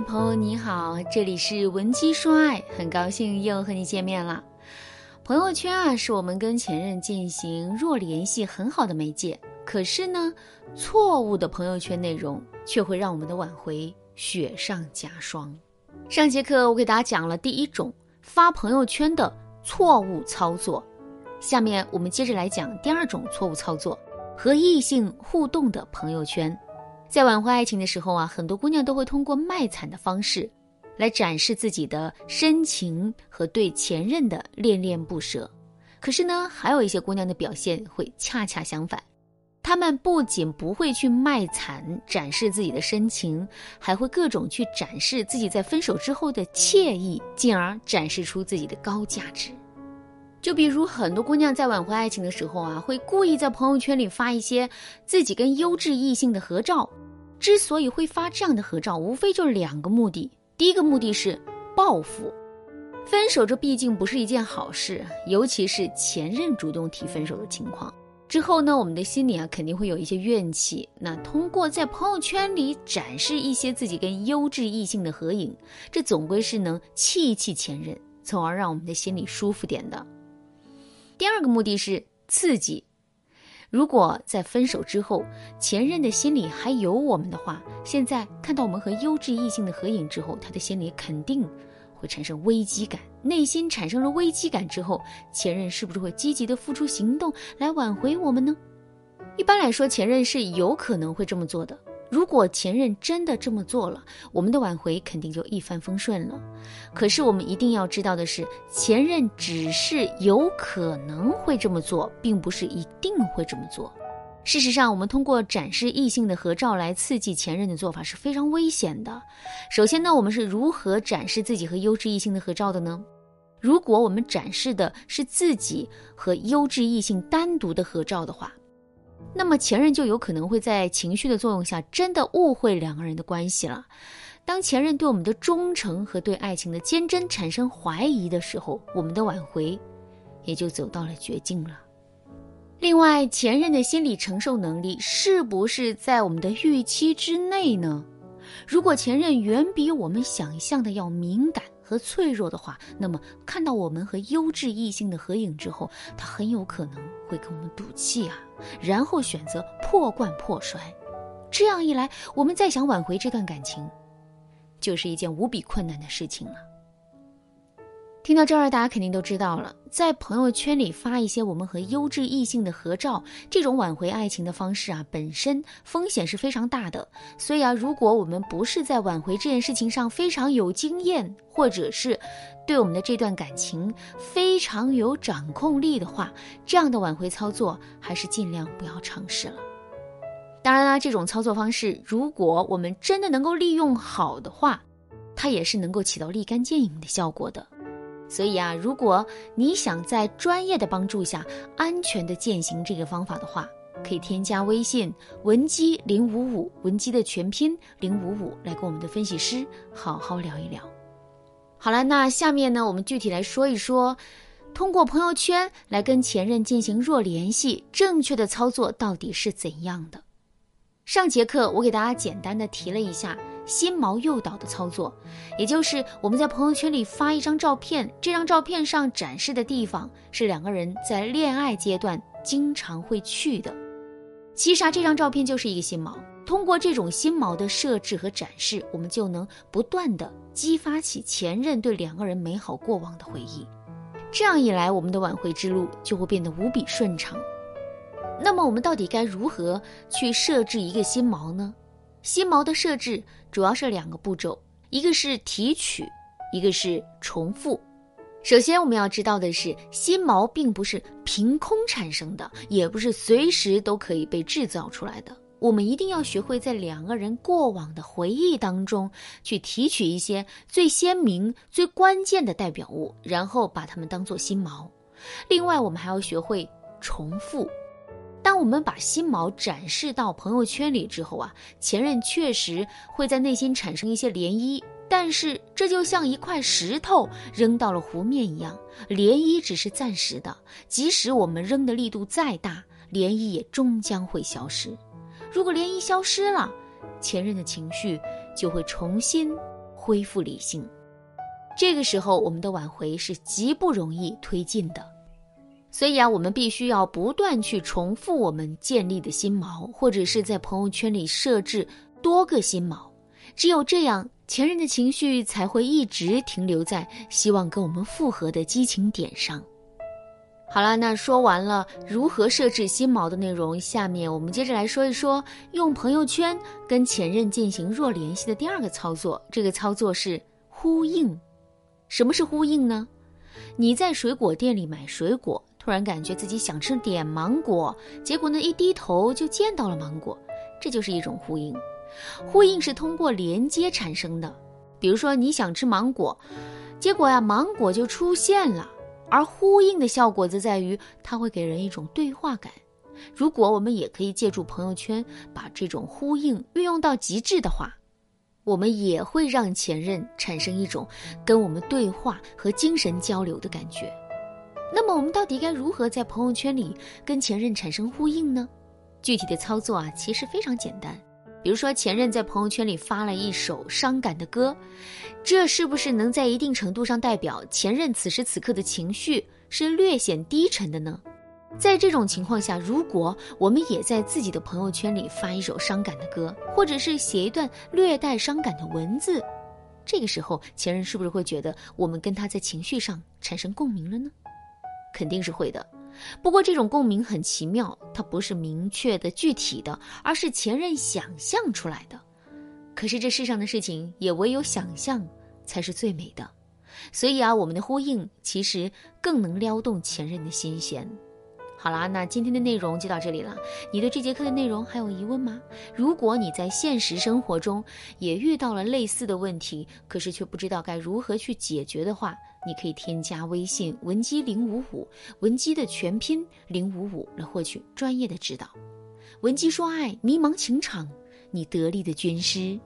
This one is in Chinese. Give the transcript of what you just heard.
朋友你好，这里是文姬说爱，很高兴又和你见面了。朋友圈啊，是我们跟前任进行弱联系很好的媒介。可是呢，错误的朋友圈内容却会让我们的挽回雪上加霜。上节课我给大家讲了第一种发朋友圈的错误操作，下面我们接着来讲第二种错误操作：和异性互动的朋友圈。在挽回爱情的时候啊，很多姑娘都会通过卖惨的方式，来展示自己的深情和对前任的恋恋不舍。可是呢，还有一些姑娘的表现会恰恰相反，她们不仅不会去卖惨展示自己的深情，还会各种去展示自己在分手之后的惬意，进而展示出自己的高价值。就比如很多姑娘在挽回爱情的时候啊，会故意在朋友圈里发一些自己跟优质异性的合照。之所以会发这样的合照，无非就两个目的。第一个目的是报复，分手这毕竟不是一件好事，尤其是前任主动提分手的情况。之后呢，我们的心里啊肯定会有一些怨气。那通过在朋友圈里展示一些自己跟优质异性的合影，这总归是能气一气前任，从而让我们的心里舒服点的。第二个目的是刺激。如果在分手之后，前任的心里还有我们的话，现在看到我们和优质异性的合影之后，他的心里肯定会产生危机感。内心产生了危机感之后，前任是不是会积极的付出行动来挽回我们呢？一般来说，前任是有可能会这么做的。如果前任真的这么做了，我们的挽回肯定就一帆风顺了。可是我们一定要知道的是，前任只是有可能会这么做，并不是一定会这么做。事实上，我们通过展示异性的合照来刺激前任的做法是非常危险的。首先呢，我们是如何展示自己和优质异性的合照的呢？如果我们展示的是自己和优质异性单独的合照的话。那么前任就有可能会在情绪的作用下，真的误会两个人的关系了。当前任对我们的忠诚和对爱情的坚贞产生怀疑的时候，我们的挽回也就走到了绝境了。另外，前任的心理承受能力是不是在我们的预期之内呢？如果前任远比我们想象的要敏感。和脆弱的话，那么看到我们和优质异性的合影之后，他很有可能会跟我们赌气啊，然后选择破罐破摔。这样一来，我们再想挽回这段感情，就是一件无比困难的事情了。听到这儿，大家肯定都知道了，在朋友圈里发一些我们和优质异性的合照，这种挽回爱情的方式啊，本身风险是非常大的。所以啊，如果我们不是在挽回这件事情上非常有经验，或者是对我们的这段感情非常有掌控力的话，这样的挽回操作还是尽量不要尝试了。当然啦，这种操作方式，如果我们真的能够利用好的话，它也是能够起到立竿见影的效果的。所以啊，如果你想在专业的帮助下安全的践行这个方法的话，可以添加微信文姬零五五，文姬的全拼零五五，来跟我们的分析师好好聊一聊。好了，那下面呢，我们具体来说一说，通过朋友圈来跟前任进行弱联系，正确的操作到底是怎样的？上节课我给大家简单的提了一下。心锚诱导的操作，也就是我们在朋友圈里发一张照片，这张照片上展示的地方是两个人在恋爱阶段经常会去的。其实啊，这张照片就是一个心锚。通过这种心锚的设置和展示，我们就能不断的激发起前任对两个人美好过往的回忆。这样一来，我们的挽回之路就会变得无比顺畅。那么，我们到底该如何去设置一个心锚呢？心锚的设置主要是两个步骤，一个是提取，一个是重复。首先，我们要知道的是，心锚并不是凭空产生的，也不是随时都可以被制造出来的。我们一定要学会在两个人过往的回忆当中去提取一些最鲜明、最关键的代表物，然后把它们当做心锚。另外，我们还要学会重复。我们把心锚展示到朋友圈里之后啊，前任确实会在内心产生一些涟漪，但是这就像一块石头扔到了湖面一样，涟漪只是暂时的，即使我们扔的力度再大，涟漪也终将会消失。如果涟漪消失了，前任的情绪就会重新恢复理性。这个时候，我们的挽回是极不容易推进的。所以啊，我们必须要不断去重复我们建立的新锚，或者是在朋友圈里设置多个新锚。只有这样，前任的情绪才会一直停留在希望跟我们复合的激情点上。好了，那说完了如何设置新锚的内容，下面我们接着来说一说用朋友圈跟前任进行弱联系的第二个操作。这个操作是呼应。什么是呼应呢？你在水果店里买水果。突然感觉自己想吃点芒果，结果呢一低头就见到了芒果，这就是一种呼应。呼应是通过连接产生的，比如说你想吃芒果，结果呀芒果就出现了。而呼应的效果则在于它会给人一种对话感。如果我们也可以借助朋友圈把这种呼应运用到极致的话，我们也会让前任产生一种跟我们对话和精神交流的感觉。那么我们到底该如何在朋友圈里跟前任产生呼应呢？具体的操作啊，其实非常简单。比如说，前任在朋友圈里发了一首伤感的歌，这是不是能在一定程度上代表前任此时此刻的情绪是略显低沉的呢？在这种情况下，如果我们也在自己的朋友圈里发一首伤感的歌，或者是写一段略带伤感的文字，这个时候前任是不是会觉得我们跟他在情绪上产生共鸣了呢？肯定是会的，不过这种共鸣很奇妙，它不是明确的、具体的，而是前任想象出来的。可是这世上的事情也唯有想象才是最美的，所以啊，我们的呼应其实更能撩动前任的心弦。好啦，那今天的内容就到这里了。你对这节课的内容还有疑问吗？如果你在现实生活中也遇到了类似的问题，可是却不知道该如何去解决的话，你可以添加微信文姬零五五，文姬的全拼零五五来获取专业的指导。文姬说爱，迷茫情场，你得力的军师。